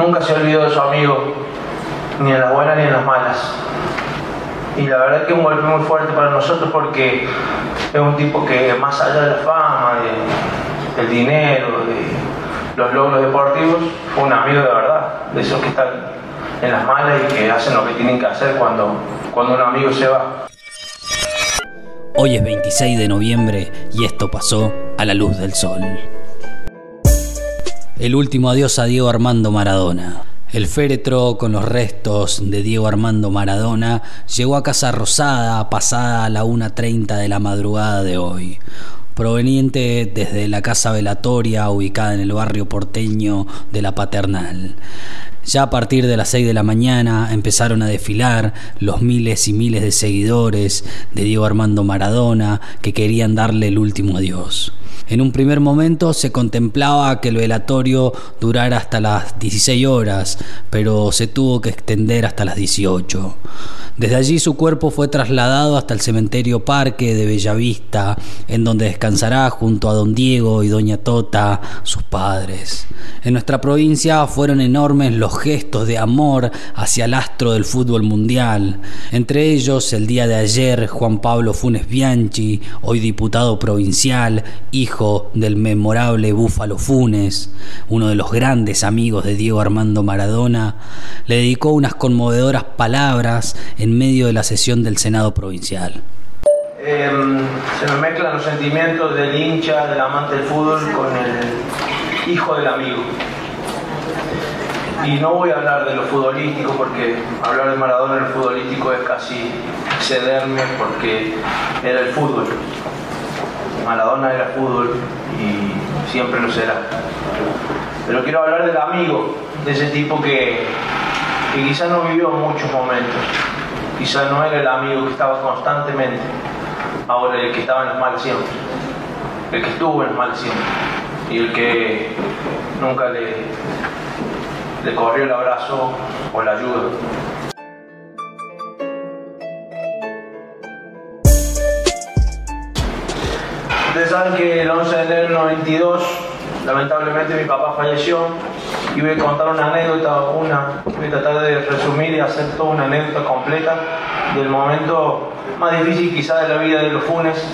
nunca se olvidó de su amigo, ni en las buenas ni en las malas. Y la verdad que es un golpe muy fuerte para nosotros porque es un tipo que más allá de la fama, del dinero, de los logros deportivos, fue un amigo de verdad, de esos que están en las malas y que hacen lo que tienen que hacer cuando, cuando un amigo se va. Hoy es 26 de noviembre y esto pasó a la luz del sol. El último adiós a Diego Armando Maradona. El féretro con los restos de Diego Armando Maradona llegó a Casa Rosada pasada a la 1.30 de la madrugada de hoy proveniente desde la casa velatoria ubicada en el barrio porteño de la Paternal. Ya a partir de las 6 de la mañana empezaron a desfilar los miles y miles de seguidores de Diego Armando Maradona que querían darle el último adiós. En un primer momento se contemplaba que el velatorio durara hasta las 16 horas, pero se tuvo que extender hasta las 18. Desde allí su cuerpo fue trasladado hasta el cementerio Parque de Bellavista, en donde descansará junto a don Diego y doña Tota, sus padres. En nuestra provincia fueron enormes los gestos de amor hacia el astro del fútbol mundial, entre ellos el día de ayer Juan Pablo Funes Bianchi, hoy diputado provincial, hijo del memorable Búfalo Funes, uno de los grandes amigos de Diego Armando Maradona, le dedicó unas conmovedoras palabras en medio de la sesión del Senado provincial. Em, se me mezclan los sentimientos del hincha, del amante del fútbol con el hijo del amigo. Y no voy a hablar de lo futbolístico porque hablar de Maradona en el futbolístico es casi cederme porque era el fútbol. Maradona era fútbol y siempre lo será. Pero quiero hablar del amigo, de ese tipo que, que quizás no vivió muchos momentos. Quizás no era el amigo que estaba constantemente, ahora el que estaba en las malas siempre. El que estuvo en las malas siempre. Y el que nunca le, le corrió el abrazo o la ayuda. Ustedes saben que el 11 de enero del 92, lamentablemente mi papá falleció y voy a contar una anécdota, una, voy a tratar de resumir y hacer toda una anécdota completa del momento más difícil quizá de la vida de los Funes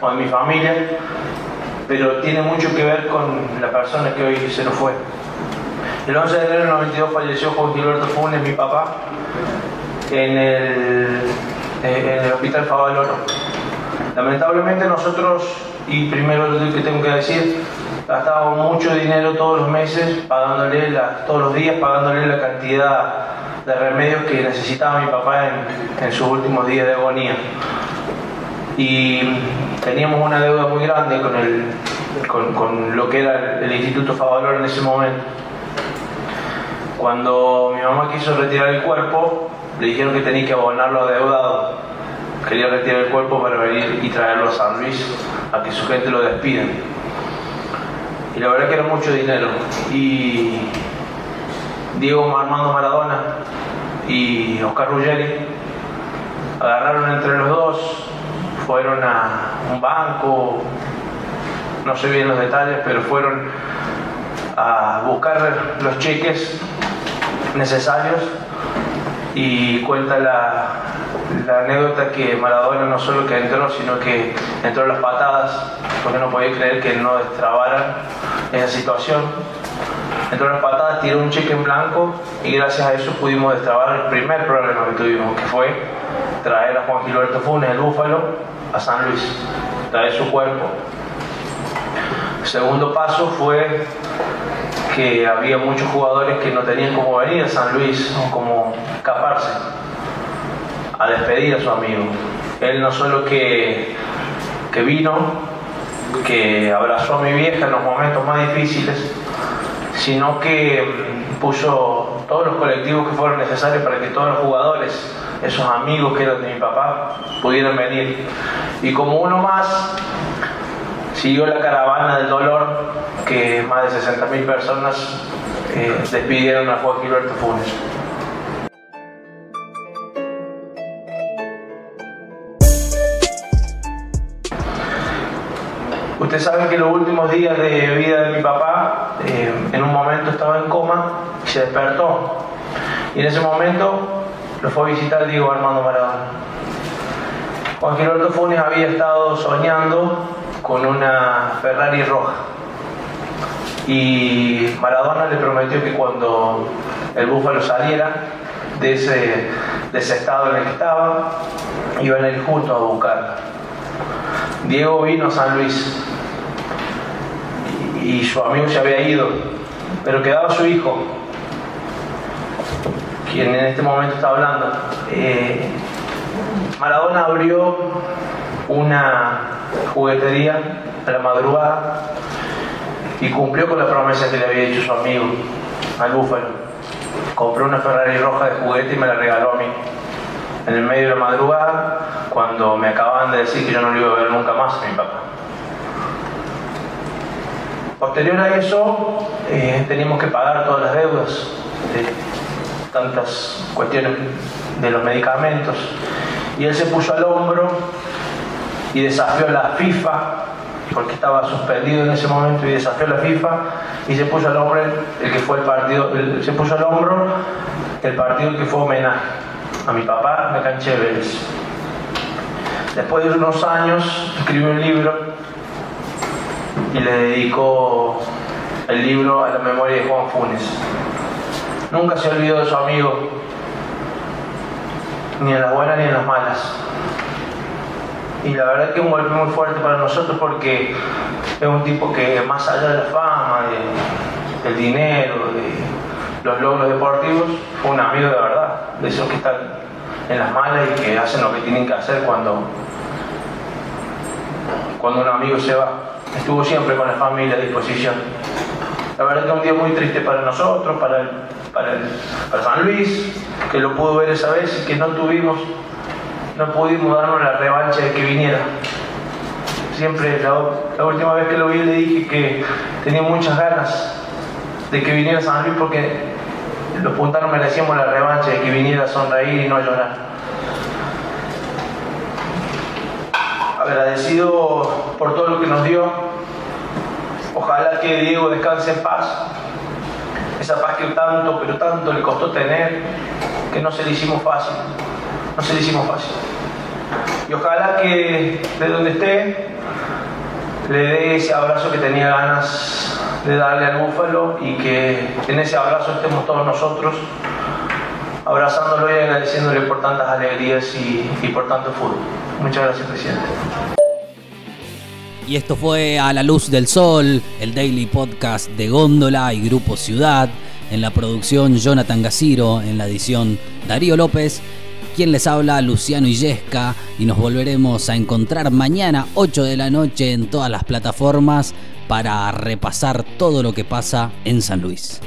o de mi familia, pero tiene mucho que ver con la persona que hoy se nos fue. El 11 de enero del 92 falleció Juan Gilberto Funes, mi papá, en el, en el hospital Favaloro. Lamentablemente nosotros, y primero lo que tengo que decir, gastábamos mucho dinero todos los meses, pagándole la, todos los días, pagándole la cantidad de remedios que necesitaba mi papá en, en sus últimos días de agonía. Y teníamos una deuda muy grande con, el, con, con lo que era el, el Instituto Favalor en ese momento. Cuando mi mamá quiso retirar el cuerpo, le dijeron que tenía que abonarlo adeudado. Quería retirar el cuerpo para venir y traerlo a San Luis a que su gente lo despida. Y la verdad que era mucho dinero. Y Diego Armando Maradona y Oscar Ruggeri agarraron entre los dos, fueron a un banco, no sé bien los detalles, pero fueron a buscar los cheques necesarios y cuenta la, la, anécdota que Maradona no solo que entró, sino que entró a las patadas, porque no podía creer que no destrabara esa situación. Entró a las patadas, tiró un cheque en blanco y gracias a eso pudimos destrabar el primer problema que tuvimos, que fue traer a Juan Gilberto Funes, el Búfalo, a San Luis, traer su cuerpo. El segundo paso fue que había muchos jugadores que no tenían cómo venir a San Luis cómo escaparse a despedir a su amigo. Él no solo que, que vino, que abrazó a mi vieja en los momentos más difíciles, sino que puso todos los colectivos que fueron necesarios para que todos los jugadores, esos amigos que eran de mi papá, pudieran venir. Y como uno más, siguió la caravana del dolor que más de 60.000 personas eh, despidieron a Juan Gilberto Funes. Ustedes saben que los últimos días de vida de mi papá, eh, en un momento estaba en coma, se despertó. Y en ese momento lo fue a visitar Diego Armando Maradona. Juan Gilberto Funes había estado soñando con una Ferrari roja. Y Maradona le prometió que cuando el búfalo saliera de ese, de ese estado en el que estaba, iban a ir juntos a buscarla. Diego vino a San Luis y su amigo se había ido, pero quedaba su hijo, quien en este momento está hablando. Eh, Maradona abrió una juguetería a la madrugada y cumplió con la promesa que le había hecho su amigo al búfalo. Compró una Ferrari roja de juguete y me la regaló a mí. En el medio de la madrugada, cuando me acababan de decir que yo no lo iba a ver nunca más a mi papá. Posterior a eso, eh, teníamos que pagar todas las deudas de tantas cuestiones de los medicamentos. Y él se puso al hombro y desafió a la FIFA, porque estaba suspendido en ese momento, y desafió a la FIFA y se puso al hombro el que fue el partido, se puso al hombro el partido que fue homenaje a mi papá, canché Vélez. Después de unos años escribió un libro y le dedicó el libro a la memoria de Juan Funes. Nunca se olvidó de su amigo, ni en las buenas ni en las malas. Y la verdad que es un golpe muy fuerte para nosotros porque es un tipo que más allá de la fama, del dinero, de los logros deportivos, fue un amigo de verdad, de esos que están en las malas y que hacen lo que tienen que hacer cuando, cuando un amigo se va. Estuvo siempre con la familia a disposición. La verdad que un día muy triste para nosotros, para, para, para San Luis, que lo pudo ver esa vez y que no tuvimos no pudimos darnos la revancha de que viniera. Siempre, la, última vez que lo vi le dije que tenía muchas ganas de que viniera San Luis porque los puntanos merecíamos la revancha de que viniera a sonreír y no a llorar. Agradecido por todo lo que nos dio. Ojalá que Diego descanse en paz. Esa paz que tanto, pero tanto le costó tener, que no se le hicimos fácil no se le hicimos fácil. Y ojalá que de donde esté le dé ese abrazo que tenía ganas de darle al búfalo y que en ese abrazo estemos todos nosotros abrazándolo y agradeciéndole por tantas alegrías y, y por tanto fútbol. Muchas gracias, presidente. Y esto fue A la Luz del Sol, el daily podcast de Góndola y Grupo Ciudad. En la producción Jonathan Gaciro, en la edición Darío López quien les habla, Luciano Illesca, y nos volveremos a encontrar mañana 8 de la noche en todas las plataformas para repasar todo lo que pasa en San Luis.